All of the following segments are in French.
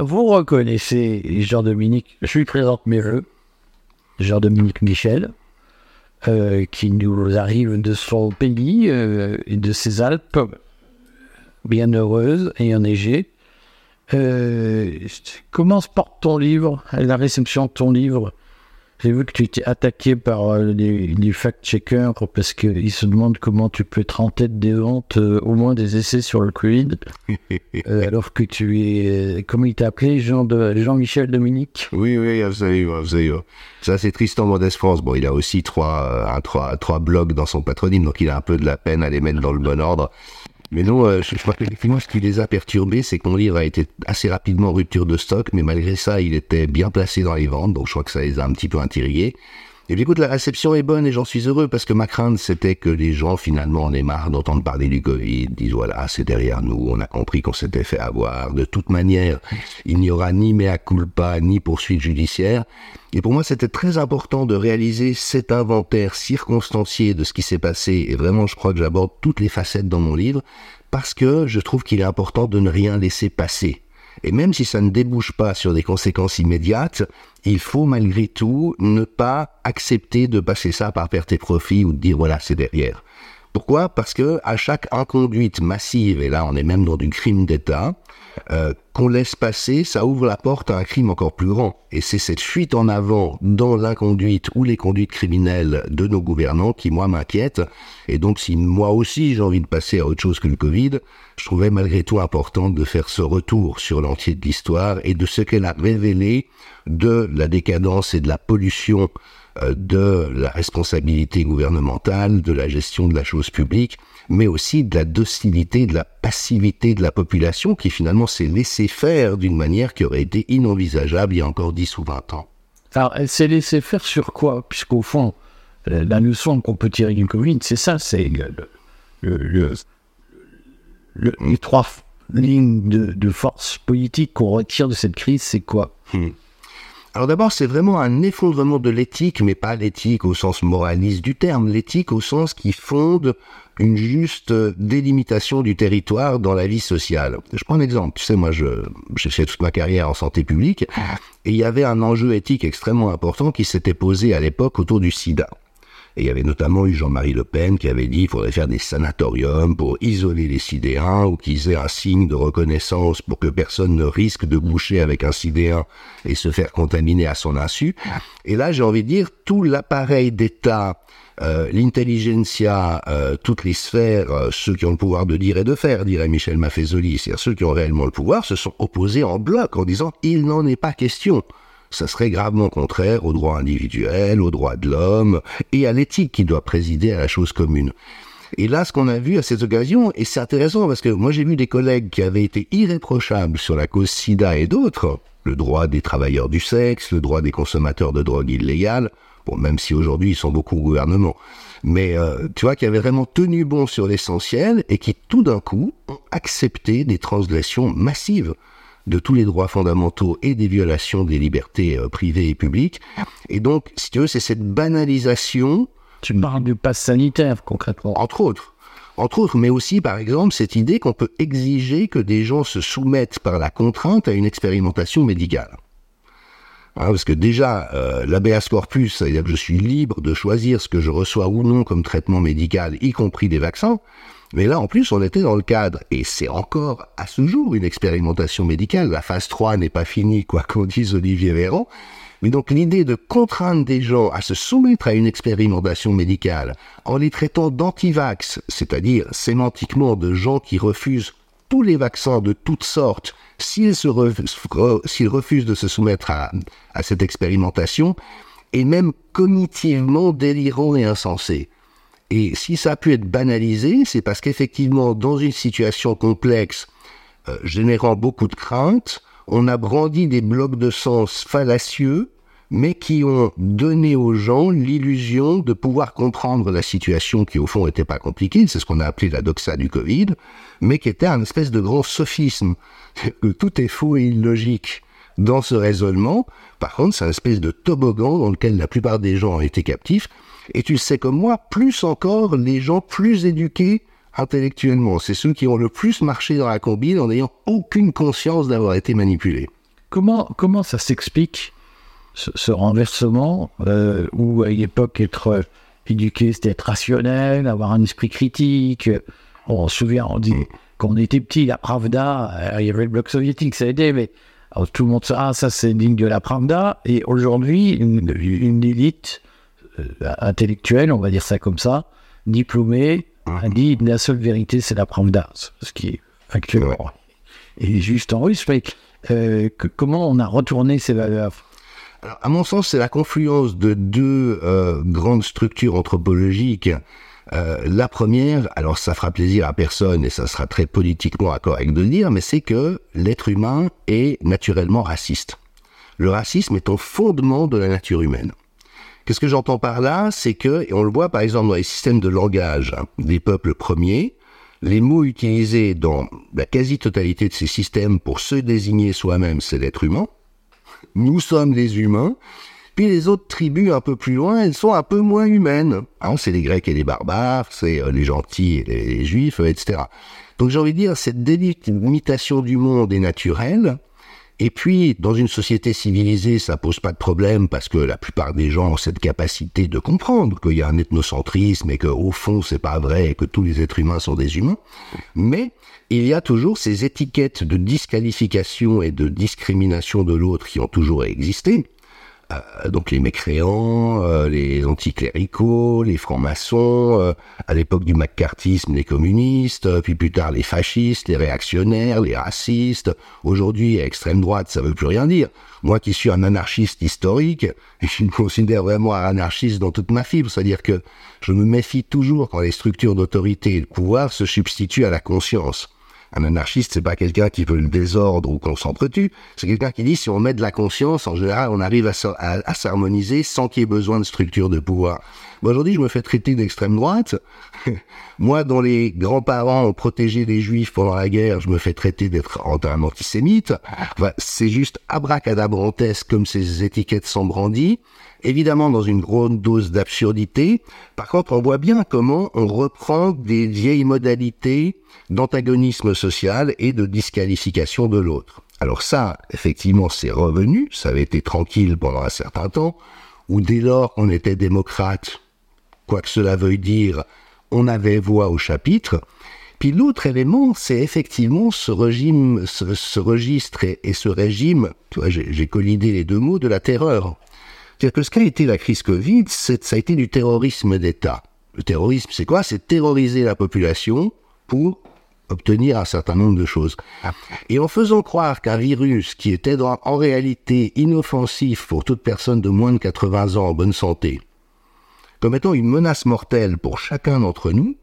Vous reconnaissez Jean-Dominique, je lui présente mes voeux, Jean-Dominique Michel, euh, qui nous arrive de son pays euh, de ses Alpes, bien heureuse et enneigée. Euh, comment se porte ton livre, la réception de ton livre? J'ai vu que tu étais attaqué par euh, les, fact-checkers parce qu'ils se demandent comment tu peux être en tête des ventes euh, au moins des essais sur le Covid. Euh, alors que tu es. comment il t'a appelé Jean de, Jean-Michel Dominique? Oui, oui, vous avez, vous avez, Ça, c'est Tristan Modeste France. Bon, il a aussi trois, un, trois, trois blogs dans son patronyme, donc il a un peu de la peine à les mettre dans le bon ordre. Mais non, euh, je, crois que ce qui les a perturbés, c'est que mon livre a été assez rapidement en rupture de stock, mais malgré ça, il était bien placé dans les ventes, donc je crois que ça les a un petit peu intrigués. Et bien écoute, la réception est bonne et j'en suis heureux parce que ma crainte c'était que les gens finalement en aient marre d'entendre parler du Covid, disent voilà c'est derrière nous, on a compris qu'on s'était fait avoir. De toute manière, il n'y aura ni mea culpa ni poursuite judiciaire. Et pour moi c'était très important de réaliser cet inventaire circonstancié de ce qui s'est passé et vraiment je crois que j'aborde toutes les facettes dans mon livre parce que je trouve qu'il est important de ne rien laisser passer. Et même si ça ne débouche pas sur des conséquences immédiates, il faut malgré tout ne pas accepter de passer ça par perte et profit ou de dire voilà, c'est derrière. Pourquoi? Parce que à chaque inconduite massive, et là on est même dans du crime d'État, euh, qu'on laisse passer, ça ouvre la porte à un crime encore plus grand. Et c'est cette fuite en avant dans l'inconduite ou les conduites criminelles de nos gouvernants qui, moi, m'inquiète. Et donc, si moi aussi j'ai envie de passer à autre chose que le Covid, je trouvais malgré tout important de faire ce retour sur l'entier de l'histoire et de ce qu'elle a révélé de la décadence et de la pollution de la responsabilité gouvernementale, de la gestion de la chose publique, mais aussi de la docilité, de la passivité de la population qui finalement s'est laissée faire d'une manière qui aurait été inenvisageable il y a encore 10 ou 20 ans. Alors, elle s'est laissée faire sur quoi? Puisqu'au fond, la leçon qu'on peut tirer du Covid, c'est ça, c'est le, les trois lignes de, force politique qu'on retire de cette crise, c'est quoi? Hmm. Alors d'abord, c'est vraiment un effondrement de l'éthique, mais pas l'éthique au sens moraliste du terme, l'éthique au sens qui fonde une juste délimitation du territoire dans la vie sociale. Je prends un exemple. Tu sais, moi, j'ai fait toute ma carrière en santé publique, et il y avait un enjeu éthique extrêmement important qui s'était posé à l'époque autour du sida. Il y avait notamment eu Jean-Marie Le Pen qui avait dit qu'il faudrait faire des sanatoriums pour isoler les sidéens ou qu'ils aient un signe de reconnaissance pour que personne ne risque de boucher avec un sidéen et se faire contaminer à son insu. Et là, j'ai envie de dire, tout l'appareil d'État, euh, l'intelligentsia, euh, toutes les sphères, euh, ceux qui ont le pouvoir de dire et de faire, dirait Michel Maffezoli, c'est-à-dire ceux qui ont réellement le pouvoir, se sont opposés en bloc en disant il n'en est pas question ça serait gravement contraire aux droits individuels, aux droits de l'homme et à l'éthique qui doit présider à la chose commune. Et là, ce qu'on a vu à cette occasion, et c'est intéressant parce que moi j'ai vu des collègues qui avaient été irréprochables sur la cause sida et d'autres, le droit des travailleurs du sexe, le droit des consommateurs de drogue illégale, bon, même si aujourd'hui ils sont beaucoup au gouvernement, mais euh, tu vois, qui avaient vraiment tenu bon sur l'essentiel et qui tout d'un coup ont accepté des transgressions massives de tous les droits fondamentaux et des violations des libertés euh, privées et publiques. Et donc, si tu veux, c'est cette banalisation. Tu parles du pass sanitaire, concrètement. Entre autres. Entre autres, mais aussi, par exemple, cette idée qu'on peut exiger que des gens se soumettent par la contrainte à une expérimentation médicale. Hein, parce que déjà, euh, l'ABS corpus, c'est-à-dire que je suis libre de choisir ce que je reçois ou non comme traitement médical, y compris des vaccins, mais là, en plus, on était dans le cadre, et c'est encore à ce jour une expérimentation médicale. La phase 3 n'est pas finie, quoi qu'on dise Olivier Véran. Mais donc l'idée de contraindre des gens à se soumettre à une expérimentation médicale en les traitant d'antivax, c'est-à-dire sémantiquement de gens qui refusent tous les vaccins de toutes sortes, s'ils, refusent de se soumettre à, à cette expérimentation, est même cognitivement délirant et insensé. Et si ça a pu être banalisé, c'est parce qu'effectivement, dans une situation complexe, euh, générant beaucoup de craintes, on a brandi des blocs de sens fallacieux, mais qui ont donné aux gens l'illusion de pouvoir comprendre la situation qui au fond n'était pas compliquée, c'est ce qu'on a appelé la doxa du Covid, mais qui était un espèce de grand sophisme, tout est faux et illogique dans ce raisonnement. Par contre, c'est un espèce de toboggan dans lequel la plupart des gens ont été captifs, et tu le sais comme moi, plus encore les gens plus éduqués intellectuellement. C'est ceux qui ont le plus marché dans la combine en n'ayant aucune conscience d'avoir été manipulés. comment, comment ça s'explique, ce, renversement, euh, où à l'époque, être éduqué, c'était être rationnel, avoir un esprit critique? on se souvient, on dit, quand on était petit, la Pravda, il y avait le bloc soviétique, ça a aidé, mais tout le monde ah, ça c'est digne de la Pravda. Et aujourd'hui, une, élite intellectuelle, on va dire ça comme ça, diplômée, a dit la seule vérité, c'est la Pravda, ce qui est actuellement et juste en russe. Mais euh, comment on a retourné ces valeurs? Alors, à mon sens, c'est la confluence de deux euh, grandes structures anthropologiques. Euh, la première, alors ça fera plaisir à personne et ça sera très politiquement correct de le dire, mais c'est que l'être humain est naturellement raciste. Le racisme est au fondement de la nature humaine. Qu'est-ce que j'entends par là C'est que, et on le voit par exemple dans les systèmes de langage hein, des peuples premiers, les mots utilisés dans la quasi-totalité de ces systèmes pour se désigner soi-même, c'est l'être humain. Nous sommes des humains. Puis les autres tribus un peu plus loin, elles sont un peu moins humaines. Hein, c'est les Grecs et les barbares, c'est euh, les gentils et les, Juifs, etc. Donc j'ai envie de dire, cette délimitation du monde est naturelle, et puis, dans une société civilisée, ça pose pas de problème parce que la plupart des gens ont cette capacité de comprendre qu'il y a un ethnocentrisme et qu'au fond, c'est pas vrai et que tous les êtres humains sont des humains. Mais il y a toujours ces étiquettes de disqualification et de discrimination de l'autre qui ont toujours existé. Euh, donc les mécréants, euh, les anticléricaux, les francs-maçons, euh, à l'époque du macartisme, les communistes, puis plus tard les fascistes, les réactionnaires, les racistes. Aujourd'hui, à extrême droite, ça veut plus rien dire. Moi qui suis un anarchiste historique, je me considère vraiment un anarchiste dans toute ma fibre, c'est-à-dire que je me méfie toujours quand les structures d'autorité et de pouvoir se substituent à la conscience. Un anarchiste, c'est pas quelqu'un qui veut le désordre ou qu'on s'entretue. C'est quelqu'un qui dit si on met de la conscience, en général, on arrive à, s'harmoniser sans qu'il y ait besoin de structure de pouvoir. Aujourd'hui, je me fais traiter d'extrême droite. Moi, dont les grands-parents ont protégé les juifs pendant la guerre, je me fais traiter d'être un antisémite. Enfin, c'est juste abracadabrantesque comme ces étiquettes sont brandies évidemment dans une grande dose d'absurdité. Par contre, on voit bien comment on reprend des vieilles modalités d'antagonisme social et de disqualification de l'autre. Alors ça, effectivement, c'est revenu, ça avait été tranquille pendant un certain temps, où dès lors qu'on était démocrate, quoi que cela veuille dire, on avait voix au chapitre. Puis l'autre élément, c'est effectivement ce régime, ce, registre et, ce régime, j'ai collidé les deux mots, de la terreur. C'est-à-dire que ce qu'a été la crise Covid, ça a été du terrorisme d'État. Le terrorisme, c'est quoi? C'est terroriser la population pour obtenir un certain nombre de choses. Et en faisant croire qu'un virus qui était en réalité inoffensif pour toute personne de moins de 80 ans en bonne santé, comme étant une menace mortelle pour chacun d'entre nous,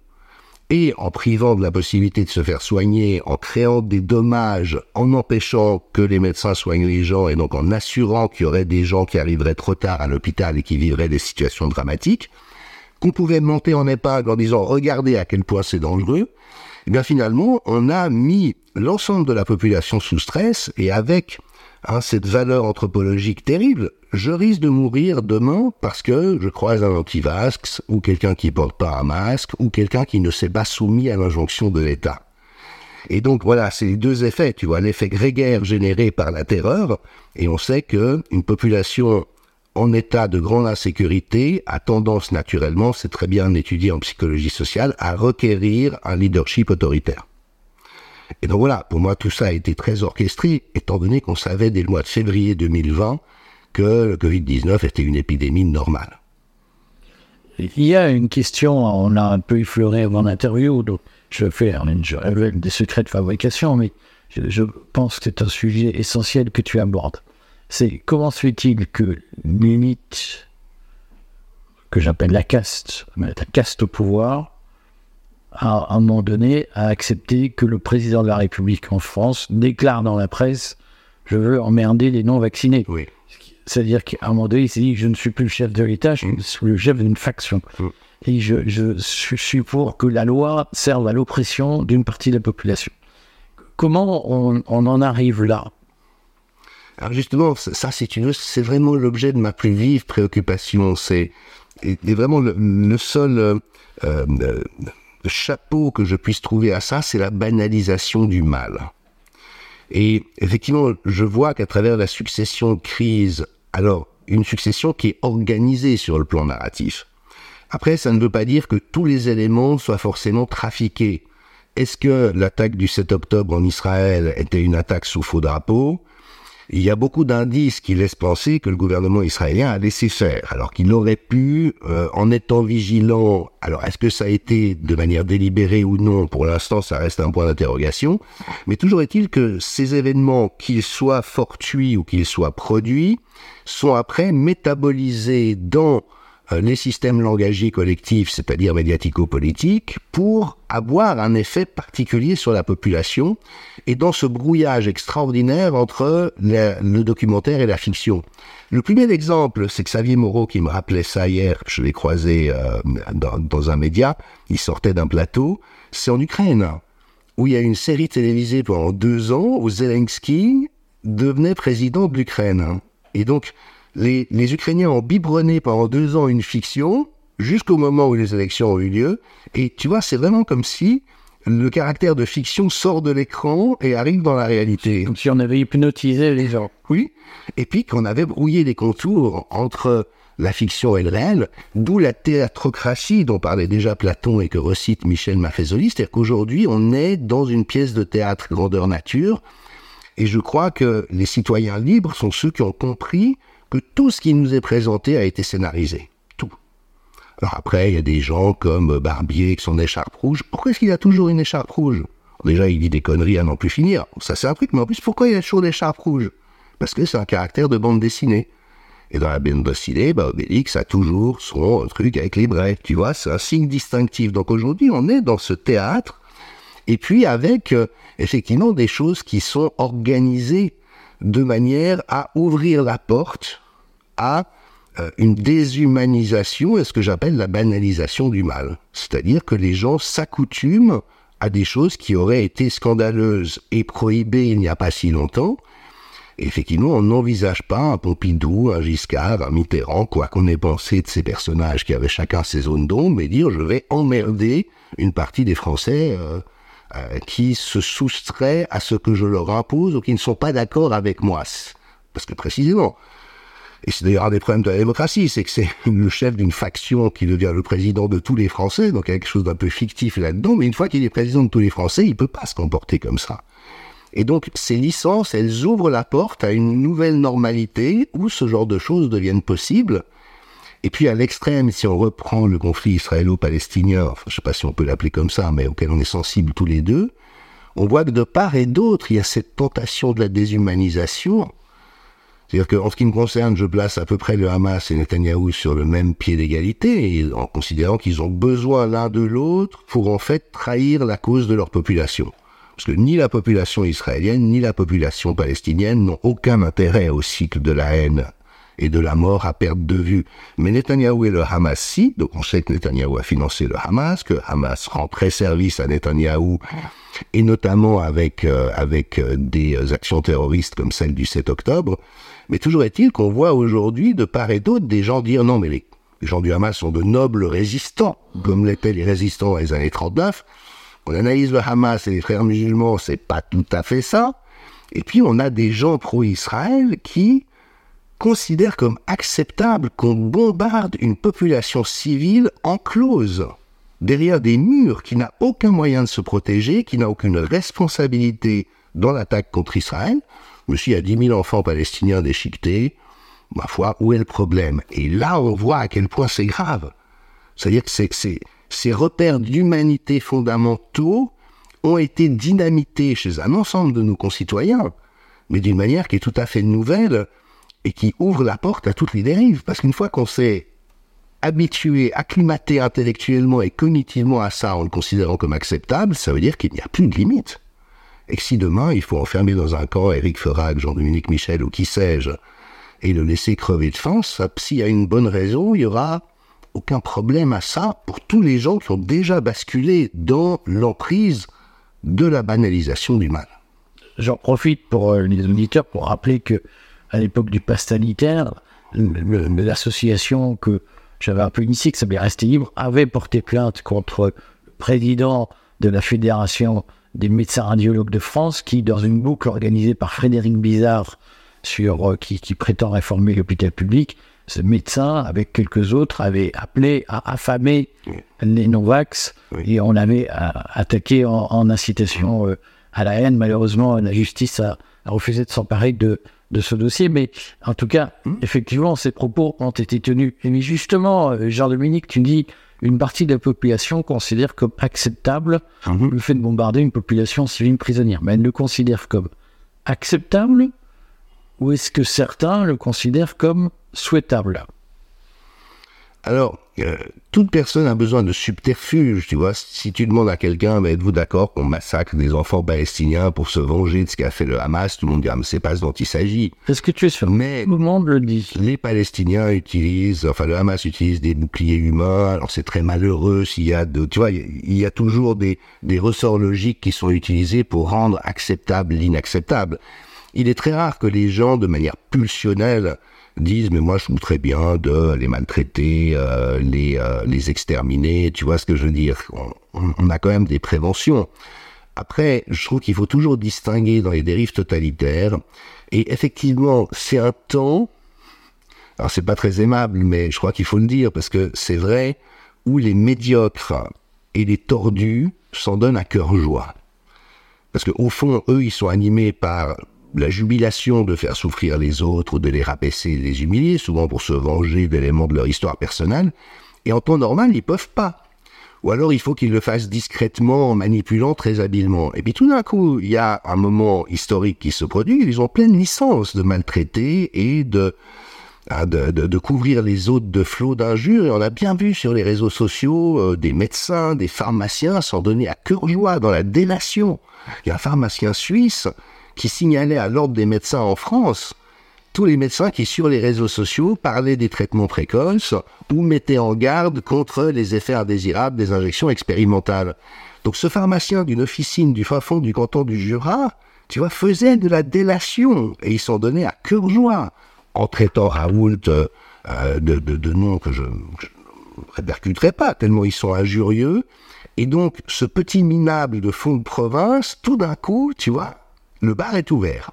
et en privant de la possibilité de se faire soigner, en créant des dommages, en empêchant que les médecins soignent les gens et donc en assurant qu'il y aurait des gens qui arriveraient trop tard à l'hôpital et qui vivraient des situations dramatiques, qu'on pouvait monter en épingle en disant regardez à quel point c'est dangereux, eh bien finalement on a mis l'ensemble de la population sous stress et avec Hein, cette valeur anthropologique terrible, je risque de mourir demain parce que je croise un anti-vax ou quelqu'un qui porte pas un masque ou quelqu'un qui ne s'est pas soumis à l'injonction de l'État. Et donc voilà, c'est les deux effets, tu vois, l'effet grégaire généré par la terreur, et on sait que une population en état de grande insécurité a tendance naturellement, c'est très bien étudié en psychologie sociale, à requérir un leadership autoritaire. Et donc voilà, pour moi, tout ça a été très orchestré, étant donné qu'on savait dès le mois de février 2020 que le Covid-19 était une épidémie normale. Il y a une question, on a un peu effleuré avant l'interview, donc je fais je révèle des secrets de fabrication, mais je, pense que c'est un sujet essentiel que tu abordes. C'est comment se fait-il que l'élite, que j'appelle la caste, la caste au pouvoir, à, un moment donné, a accepté que le président de la République en France déclare dans la presse Je veux emmerder les non-vaccinés. Oui. C'est-à-dire qu'à un moment donné, il s'est dit Je ne suis plus le chef de l'État, je suis le chef d'une faction. Mm. Et je, je, suis pour que la loi serve à l'oppression d'une partie de la population. Comment on, en arrive là? Alors justement, ça c'est vraiment l'objet de ma plus vive préoccupation. C'est vraiment le, seul euh, euh, chapeau que je puisse trouver à ça, c'est la banalisation du mal. Et effectivement, je vois qu'à travers la succession de crises, alors une succession qui est organisée sur le plan narratif. Après, ça ne veut pas dire que tous les éléments soient forcément trafiqués. Est-ce que l'attaque du 7 octobre en Israël était une attaque sous faux drapeau il y a beaucoup d'indices qui laissent penser que le gouvernement israélien a laissé faire, alors qu'il aurait pu, euh, en étant vigilant, alors est-ce que ça a été de manière délibérée ou non, pour l'instant ça reste un point d'interrogation, mais toujours est-il que ces événements, qu'ils soient fortuits ou qu'ils soient produits, sont après métabolisés dans les systèmes langagiers collectifs, c'est-à-dire médiatico-politiques, pour avoir un effet particulier sur la population et dans ce brouillage extraordinaire entre le documentaire et la fiction. Le plus bel exemple, c'est Xavier Moreau qui me rappelait ça hier, je l'ai croisé euh, dans, dans, un média, il sortait d'un plateau, c'est en Ukraine, où il y a une série télévisée pendant deux ans où Zelensky devenait président de l'Ukraine. Et donc, les, Ukrainiens ont biberonné pendant deux ans une fiction jusqu'au moment où les élections ont eu lieu. Et tu vois, c'est vraiment comme si le caractère de fiction sort de l'écran et arrive dans la réalité. Comme si on avait hypnotisé les gens. Oui. Et puis qu'on avait brouillé les contours entre la fiction et le réel, d'où la théâtrocratie dont parlait déjà Platon et que recite Michel Maffezoli, c'est-à-dire qu'aujourd'hui on est dans une pièce de théâtre grandeur nature, et je crois que les citoyens libres sont ceux qui ont compris que tout ce qui nous est présenté a été scénarisé. Tout. Alors après, il y a des gens comme Barbier avec son écharpe rouge. Pourquoi est-ce qu'il a toujours une écharpe rouge? Déjà, il dit des conneries à n'en plus finir. Ça, c'est un truc, mais en plus, pourquoi il a toujours l'écharpe rouge? Parce que c'est un caractère de bande dessinée. Et dans la bande dessinée, bah, Obélix a toujours son truc avec les braies. Tu vois, c'est un signe distinctif. Donc aujourd'hui, on est dans ce théâtre, et puis avec, euh, effectivement, des choses qui sont organisées de manière à ouvrir la porte à euh, une déshumanisation et ce que j'appelle la banalisation du mal. C'est-à-dire que les gens s'accoutument à des choses qui auraient été scandaleuses et prohibées il n'y a pas si longtemps. effectivement, on n'envisage pas un Pompidou, un Giscard, un Mitterrand, quoi qu'on ait pensé de ces personnages qui avaient chacun ses zones d'ombre, mais dire je vais emmerder une partie des Français euh, euh, qui se soustraient à ce que je leur impose ou qui ne sont pas d'accord avec moi. Parce que précisément, et c'est d'ailleurs un des problèmes de la démocratie, c'est que c'est le chef d'une faction qui devient le président de tous les Français, donc il y a quelque chose d'un peu fictif là-dedans, mais une fois qu'il est président de tous les Français, il peut pas se comporter comme ça. Et donc ces licences, elles ouvrent la porte à une nouvelle normalité où ce genre de choses deviennent possibles, et puis à l'extrême, si on reprend le conflit israélo-palestinien, je ne sais pas si on peut l'appeler comme ça, mais auquel on est sensible tous les deux, on voit que de part et d'autre, il y a cette tentation de la déshumanisation. C'est-à-dire qu'en ce qui me concerne, je place à peu près le Hamas et Netanyahou sur le même pied d'égalité, en considérant qu'ils ont besoin l'un de l'autre pour en fait trahir la cause de leur population. Parce que ni la population israélienne ni la population palestinienne n'ont aucun intérêt au cycle de la haine et de la mort à perte de vue. Mais Netanyahou et le Hamas, si. Donc on sait que Netanyahou a financé le Hamas, que Hamas rend très service à Netanyahou, et notamment avec, euh, avec euh, des actions terroristes comme celle du 7 octobre. Mais toujours est-il qu'on voit aujourd'hui, de part et d'autre, des gens dire non, mais les, gens du Hamas sont de nobles résistants, comme l'étaient les résistants dans les années 39. On analyse le Hamas et les frères musulmans, c'est pas tout à fait ça. Et puis on a des gens pro-Israël qui considère comme acceptable qu'on bombarde une population civile enclose derrière des murs qui n'a aucun moyen de se protéger, qui n'a aucune responsabilité dans l'attaque contre Israël. Monsieur, il y a 10 000 enfants palestiniens déchiquetés. Ma foi, où est le problème? Et là, on voit à quel point c'est grave. C'est-à-dire que ces repères d'humanité fondamentaux ont été dynamités chez un ensemble de nos concitoyens, mais d'une manière qui est tout à fait nouvelle, et qui ouvre la porte à toutes les dérives. Parce qu'une fois qu'on s'est habitué, acclimaté intellectuellement et cognitivement à ça en le considérant comme acceptable, ça veut dire qu'il n'y a plus de limite. Et que si demain il faut enfermer dans un camp Éric Ferrac, Jean-Dominique Michel ou qui sais-je, et le laisser crever de faim, s'il y a une bonne raison, il y aura aucun problème à ça pour tous les gens qui ont déjà basculé dans l'emprise de la banalisation du mal. J'en profite pour euh, les auditeurs pour rappeler que à l'époque du pass sanitaire, l'association que j'avais un peu initiée, qui s'appelait Rester Libre, avait porté plainte contre le président de la Fédération des médecins radiologues de France qui, dans une boucle organisée par Frédéric Bizarre, sur, euh, qui, qui prétend réformer l'hôpital public, ce médecin, avec quelques autres, avait appelé à affamer les non-vax et on avait attaqué en, incitation euh, à la haine. Malheureusement, la justice a, refusé de s'emparer de, de ce dossier, mais en tout cas, hmm. effectivement, ces propos ont été tenus. Et mais justement, euh, Jean-Dominique, tu dis une partie de la population considère comme acceptable hmm. le fait de bombarder une population civile prisonnière, mais elle le considère comme acceptable ou est-ce que certains le considèrent comme souhaitable? Alors, euh, toute personne a besoin de subterfuge, tu vois. Si tu demandes à quelqu'un, ben, êtes-vous d'accord qu'on massacre des enfants palestiniens pour se venger de ce qu'a fait le Hamas? Tout le monde dit, ah, mais c'est pas ce dont il s'agit. Est-ce que tu es sûr Mais tout le monde le dit. Les Palestiniens utilisent, enfin le Hamas utilise des boucliers humains. Alors c'est très malheureux s'il y a de, tu vois, il y a toujours des, des ressorts logiques qui sont utilisés pour rendre acceptable l'inacceptable. Il est très rare que les gens, de manière pulsionnelle, disent mais moi je voudrais bien de les maltraiter, euh, les, euh, les exterminer, tu vois ce que je veux dire on, a quand même des préventions. Après, je trouve qu'il faut toujours distinguer dans les dérives totalitaires, et effectivement, c'est un temps, alors c'est pas très aimable, mais je crois qu'il faut le dire, parce que c'est vrai, où les médiocres et les tordus s'en donnent à cœur joie. Parce qu'au fond, eux, ils sont animés par la jubilation de faire souffrir les autres de les rabaisser et les humilier, souvent pour se venger d'éléments de leur histoire personnelle, et en temps normal, ils peuvent pas. Ou alors il faut qu'ils le fassent discrètement en manipulant très habilement. Et puis tout d'un coup, il y a un moment historique qui se produit, ils ont pleine licence de maltraiter et de, de, de, couvrir les autres de flots d'injures. Et on a bien vu sur les réseaux sociaux euh, des médecins, des pharmaciens s'en donner à cœur joie dans la délation. Il y a un pharmacien suisse qui signalait à l'ordre des médecins en France tous les médecins qui, sur les réseaux sociaux, parlaient des traitements précoces ou mettaient en garde contre les effets indésirables des injections expérimentales. Donc ce pharmacien d'une officine du fin fond du canton du Jura, tu vois, faisait de la délation et ils s'en donnaient à cœur joie en traitant Raoult euh, de, de, noms que je ne répercuterai pas, tellement ils sont injurieux. Et donc, ce petit minable de fond de province, tout d'un coup, tu vois, le bar est ouvert.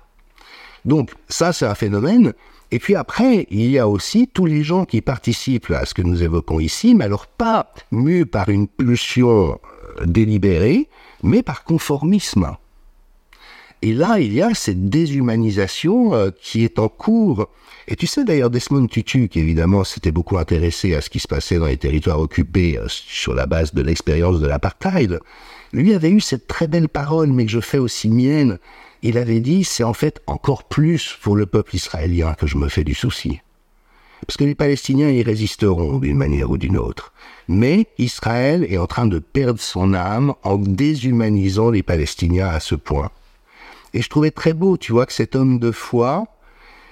Donc ça, c'est un phénomène. Et puis après, il y a aussi tous les gens qui participent à ce que nous évoquons ici, mais alors pas mus par une pulsion euh, délibérée, mais par conformisme. Et là, il y a cette déshumanisation euh, qui est en cours. Et tu sais d'ailleurs, Desmond Tutu, qui évidemment s'était beaucoup intéressé à ce qui se passait dans les territoires occupés euh, sur la base de l'expérience de l'apartheid, lui avait eu cette très belle parole, mais que je fais aussi mienne, il avait dit, c'est en fait encore plus pour le peuple israélien que je me fais du souci. Parce que les Palestiniens y résisteront d'une manière ou d'une autre. Mais Israël est en train de perdre son âme en déshumanisant les Palestiniens à ce point. Et je trouvais très beau, tu vois, que cet homme de foi,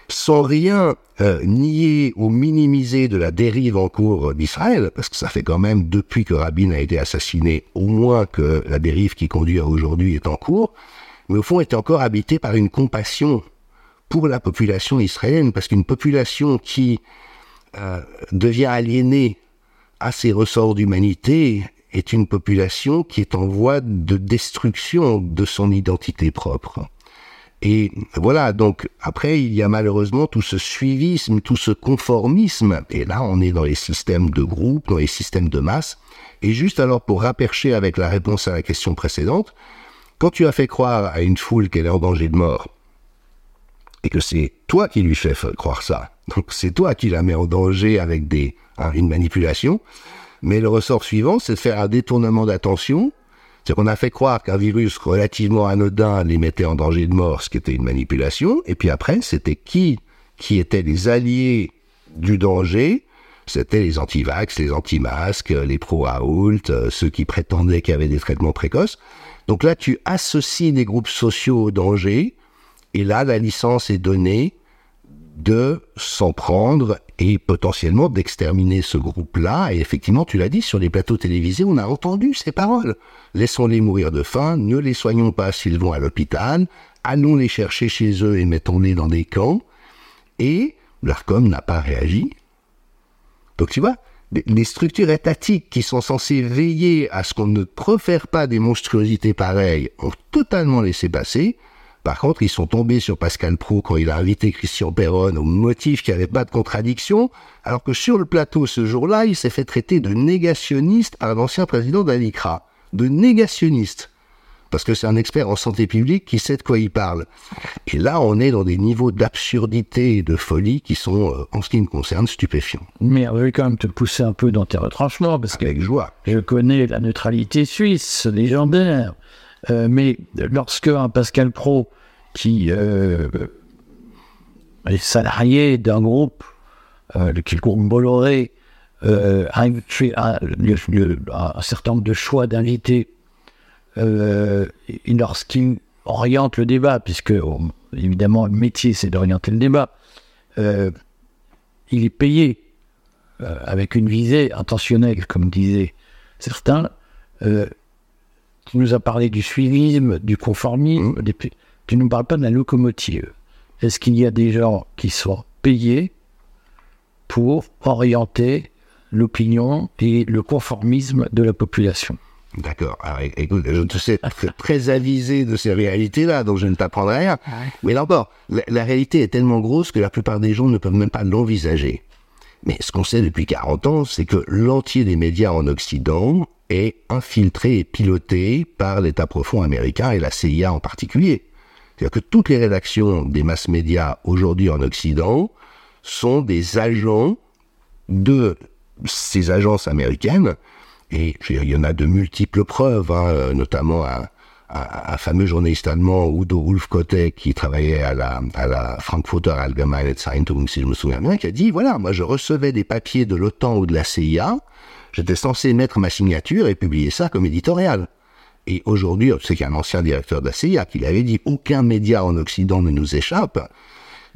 sans rien euh, nier ou minimiser de la dérive en cours d'Israël, parce que ça fait quand même depuis que Rabin a été assassiné, au moins que la dérive qui conduit à aujourd'hui est en cours, mais au fond était encore habité par une compassion pour la population israélienne, parce qu'une population qui euh, devient aliénée à ses ressorts d'humanité est une population qui est en voie de destruction de son identité propre. Et voilà, donc après, il y a malheureusement tout ce suivisme, tout ce conformisme, et là on est dans les systèmes de groupe, dans les systèmes de masse, et juste alors pour rapercher avec la réponse à la question précédente, quand tu as fait croire à une foule qu'elle est en danger de mort, et que c'est toi qui lui fais croire ça, donc c'est toi qui la mets en danger avec des, hein, une manipulation, mais le ressort suivant, c'est de faire un détournement d'attention, c'est qu'on a fait croire qu'un virus relativement anodin les mettait en danger de mort, ce qui était une manipulation, et puis après, c'était qui qui étaient les alliés du danger, c'était les anti-vax, les anti-masques, les pro-Aoult, euh, ceux qui prétendaient qu'il y avait des traitements précoces. Donc là, tu associes des groupes sociaux au danger, et là, la licence est donnée de s'en prendre et potentiellement d'exterminer ce groupe-là. Et effectivement, tu l'as dit, sur les plateaux télévisés, on a entendu ces paroles. Laissons-les mourir de faim, ne les soignons pas s'ils vont à l'hôpital, allons les chercher chez eux et mettons-les dans des camps. Et l'ARCOM n'a pas réagi. Donc tu vois, les structures étatiques qui sont censées veiller à ce qu'on ne profère pas des monstruosités pareilles ont totalement laissé passer. Par contre, ils sont tombés sur Pascal Pro quand il a invité Christian Perron au motif qu'il n'y avait pas de contradiction, alors que sur le plateau ce jour-là, il s'est fait traiter de négationniste par l'ancien président d'Alicra. De négationniste parce que c'est un expert en santé publique qui sait de quoi il parle. Et là, on est dans des niveaux d'absurdité et de folie qui sont, euh, en ce qui me concerne, stupéfiants. Mais on va quand même te pousser un peu dans tes retranchements, parce Avec que joie. je connais la neutralité suisse, légendaire. Euh, mais lorsque un Pascal Pro, qui euh, est salarié d'un groupe, euh, le groupe Bolloré, a un, un certain nombre de choix d'invités euh, lorsqu'il oriente le débat, puisque on- évidemment le métier c'est d'orienter le débat, euh, il est payé euh, avec une visée intentionnelle, comme disaient certains. Euh, tu nous as parlé du suivisme, du conformisme, des pi- tu ne nous parles pas de la locomotive. Est-ce qu'il y a des gens qui sont payés pour orienter l'opinion et le conformisme de la population? D'accord. É- écoute, je te sais très, très avisé de ces réalités-là, donc je ne t'apprendrai rien. Mais là encore, la, la réalité est tellement grosse que la plupart des gens ne peuvent même pas l'envisager. Mais ce qu'on sait depuis 40 ans, c'est que l'entier des médias en Occident est infiltré et piloté par l'État profond américain et la CIA en particulier. C'est-à-dire que toutes les rédactions des masses médias aujourd'hui en Occident sont des agents de ces agences américaines, et il y en a de multiples preuves, hein, euh, notamment un, un- un fameux journaliste allemand, Udo Wolfkotte, qui travaillait à la, à la Frankfurter Allgemeine Zeitung, si je me souviens bien, qui a dit, voilà, moi je recevais des papiers de l'OTAN ou de la CIA, j'étais censé mettre ma signature et publier ça comme éditorial. Et aujourd'hui, c'est qu'un ancien directeur de la CIA qui l'avait dit, aucun média en Occident ne nous échappe.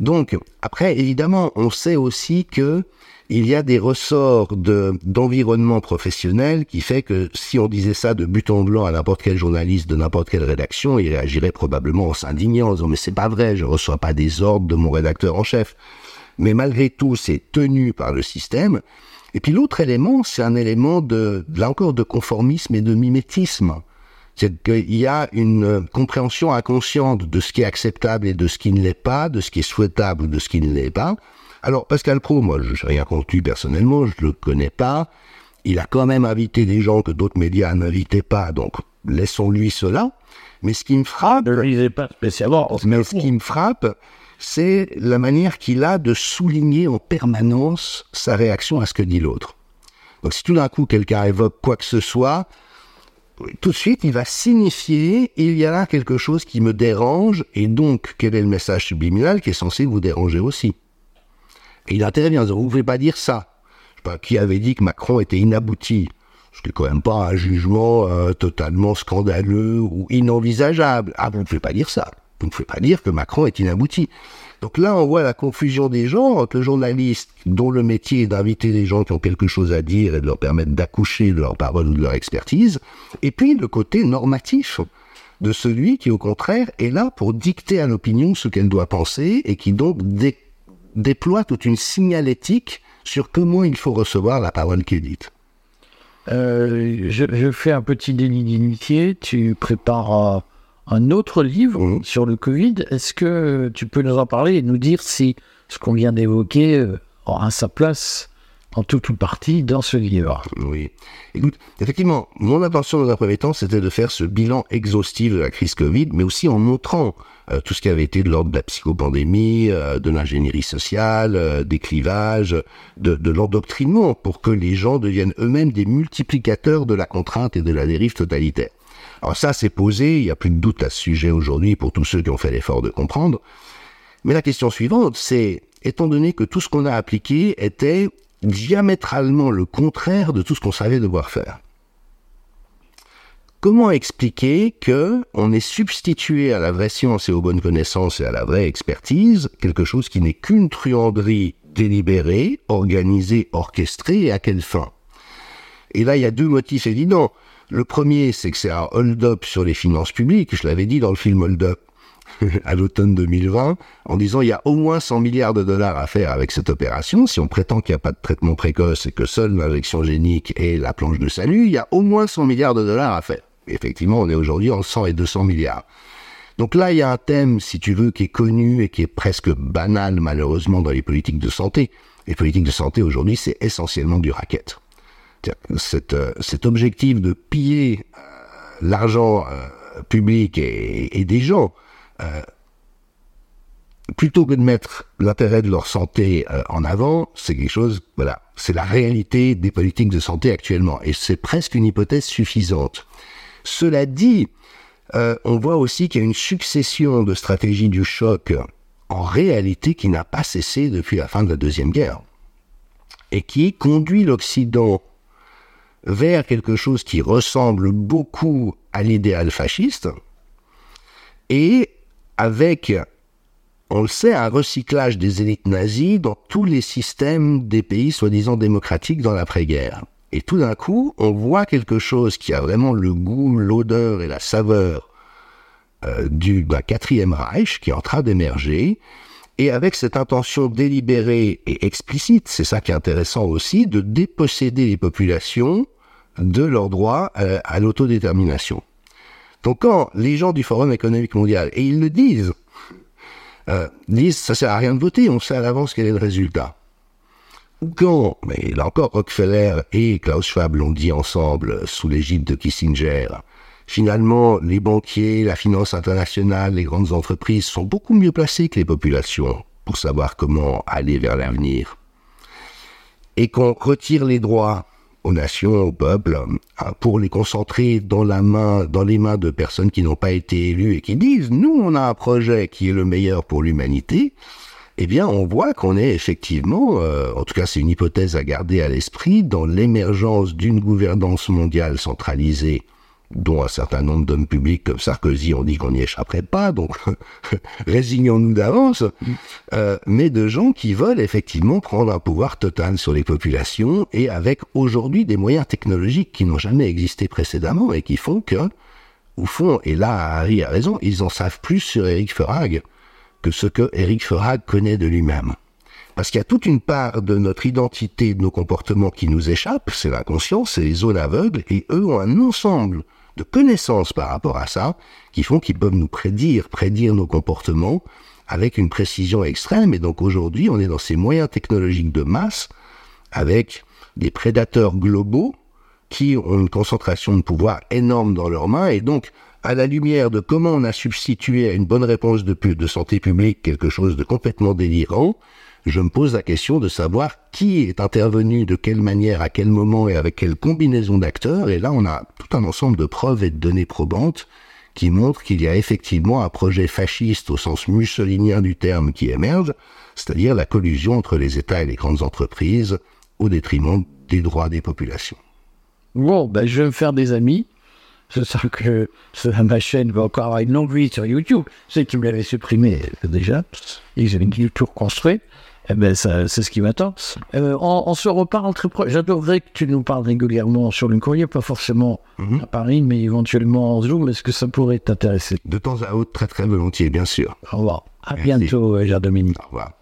Donc, après, évidemment, on sait aussi que il y a des ressorts de, d'environnement professionnel qui fait que si on disait ça de but en blanc à n'importe quel journaliste de n'importe quelle rédaction, il réagirait probablement en s'indignant, en disant, mais c'est pas vrai, je reçois pas des ordres de mon rédacteur en chef. Mais malgré tout, c'est tenu par le système. Et puis l'autre élément, c'est un élément de, là encore, de conformisme et de mimétisme. C'est qu'il y a une euh, compréhension inconsciente de ce qui est acceptable et de ce qui ne l'est pas, de ce qui est souhaitable ou de ce qui ne l'est pas. Alors, Pascal Pro, moi, je n'ai rien contre lui personnellement, je ne le connais pas. Il a quand même invité des gens que d'autres médias n'invitaient pas, donc laissons-lui cela. Mais ce qui me frappe, Ne pas spécialement. mais ce qui me frappe, c'est la manière qu'il a de souligner en permanence sa réaction à ce que dit l'autre. Donc si tout d'un coup quelqu'un évoque quoi que ce soit, tout de suite il va signifier il y a là quelque chose qui me dérange et donc quel est le message subliminal qui est censé vous déranger aussi. Il intervient en disant vous ne pouvez pas dire ça. Je sais pas qui avait dit que Macron était inabouti? Ce qui est quand même pas un jugement euh, totalement scandaleux ou inenvisageable. Ah, vous ne pouvez pas dire ça. Vous ne pouvez pas dire que Macron est inabouti. Donc là, on voit la confusion des gens entre le journaliste dont le métier est d'inviter des gens qui ont quelque chose à dire et de leur permettre d'accoucher de leur parole ou de leur expertise, et puis le côté normatif de celui qui, au contraire, est là pour dicter à l'opinion ce qu'elle doit penser et qui donc dé- déploie toute une signalétique sur comment il faut recevoir la parole qui est dite. Euh, je, je fais un petit délit d'initié. Tu prépares un, un autre livre Mhm. sur le Covid. Est-ce que tu peux nous en parler et nous dire si ce qu'on vient d'évoquer euh, aura sa place en tout ou partie dans ce livre? Oui. Écoute, effectivement, mon intention dans un premier temps, c'était de faire ce bilan exhaustif de la crise Covid, mais aussi en montrant euh, tout ce qui avait été de l'ordre de la psychopandémie, euh, de l'ingénierie sociale, euh, des clivages, de, de l'endoctrinement, pour que les gens deviennent eux-mêmes des multiplicateurs de la contrainte et de la dérive totalitaire. Alors ça, c'est posé, il n'y a plus de doute à ce sujet aujourd'hui pour tous ceux qui ont fait l'effort de comprendre. Mais la question suivante, c'est, étant donné que tout ce qu'on a appliqué était diamétralement le contraire de tout ce qu'on savait devoir faire, comment expliquer que on ait substitué à la vraie science et aux bonnes connaissances et à la vraie expertise quelque chose qui n'est qu'une truanderie délibérée, organisée, orchestrée et à quelle fin? Et là, il y a deux motifs évidents. Le premier, c'est que c'est un hold-up sur les finances publiques, je l'avais dit dans le film Hold Up. à l'automne 2020 en disant il y a au moins 100 milliards de dollars à faire avec cette opération. Si on prétend qu'il n'y a pas de traitement précoce et que seule l'injection génique est la planche de salut, il y a au moins 100 milliards de dollars à faire. Effectivement, on est aujourd'hui en 100 et 200 milliards. Donc là, il y a un thème, si tu veux, qui est connu et qui est presque banal malheureusement dans les politiques de santé. Les politiques de santé aujourd'hui, c'est essentiellement du racket. Cet, euh, cet objectif de piller euh, l'argent euh, public et, et, des gens euh, plutôt que de mettre l'intérêt de leur santé euh, en avant, c'est quelque chose, voilà, c'est la réalité des politiques de santé actuellement, et c'est presque une hypothèse suffisante. Cela dit, euh, on voit aussi qu'il y a une succession de stratégies du choc en réalité qui n'a pas cessé depuis la fin de la Deuxième Guerre, et qui conduit l'Occident vers quelque chose qui ressemble beaucoup à l'idéal fasciste, et avec, on le sait, un recyclage des élites nazies dans tous les systèmes des pays soi-disant démocratiques dans l'après-guerre. Et tout d'un coup, on voit quelque chose qui a vraiment le goût, l'odeur et la saveur euh, du quatrième Reich qui est en train d'émerger, et avec cette intention délibérée et explicite, c'est ça qui est intéressant aussi, de déposséder les populations de leur droit à, à l'autodétermination. Donc quand les gens du Forum économique mondial, et ils le disent, euh, disent ça sert à rien de voter, on sait à l'avance quel est le résultat. Quand, mais là encore Rockefeller et Klaus Schwab l'ont dit ensemble sous l'égide de Kissinger, finalement les banquiers, la finance internationale, les grandes entreprises sont beaucoup mieux placés que les populations pour savoir comment aller vers l'avenir. Et qu'on retire les droits aux nations, aux peuples, hein, pour les concentrer dans la main, dans les mains de personnes qui n'ont pas été élues et qui disent nous on a un projet qui est le meilleur pour l'humanité. Eh bien, on voit qu'on est effectivement, euh, en tout cas c'est une hypothèse à garder à l'esprit, dans l'émergence d'une gouvernance mondiale centralisée dont un certain nombre d'hommes publics comme Sarkozy ont dit qu'on n'y échapperait pas, donc résignons-nous d'avance, euh, mais de gens qui veulent effectivement prendre un pouvoir total sur les populations et avec aujourd'hui des moyens technologiques qui n'ont jamais existé précédemment et qui font que, au fond, et là Harry a raison, ils en savent plus sur Eric Ferrag ce que Eric Ferrag connaît de lui-même. Parce qu'il y a toute une part de notre identité, de nos comportements qui nous échappent, c'est l'inconscient, c'est les zones aveugles, et eux ont un ensemble de connaissances par rapport à ça qui font qu'ils peuvent nous prédire, prédire nos comportements avec une précision extrême. Et donc aujourd'hui, on est dans ces moyens technologiques de masse avec des prédateurs globaux qui ont une concentration de pouvoir énorme dans leurs mains. Et donc, à la lumière de comment on a substitué à une bonne réponse de, santé publique quelque chose de complètement délirant, je me pose la question de savoir qui est intervenu, de quelle manière, à quel moment et avec quelle combinaison d'acteurs. Et là, on a tout un ensemble de preuves et de données probantes qui montrent qu'il y a effectivement un projet fasciste au sens mussolinien du terme qui émerge, c'est-à-dire la collusion entre les États et les grandes entreprises au détriment des droits des populations. Bon, ben, je vais me faire des amis. Je sens que ma chaîne va encore avoir une longue vie sur YouTube. C'est que me l'avais supprimé déjà. Ils avaient une YouTube construite. Eh ben, c'est ce qui m'attend. Euh, on, on, se reparle très proche. J'adorerais que tu nous parles régulièrement sur le courrier, pas forcément mm -hmm. à Paris, mais éventuellement en Zoom. Est-ce que ça pourrait t'intéresser? De temps à autre, très très volontiers, bien sûr. Au revoir. À Merci. bientôt, Jean-Dominique. Au revoir.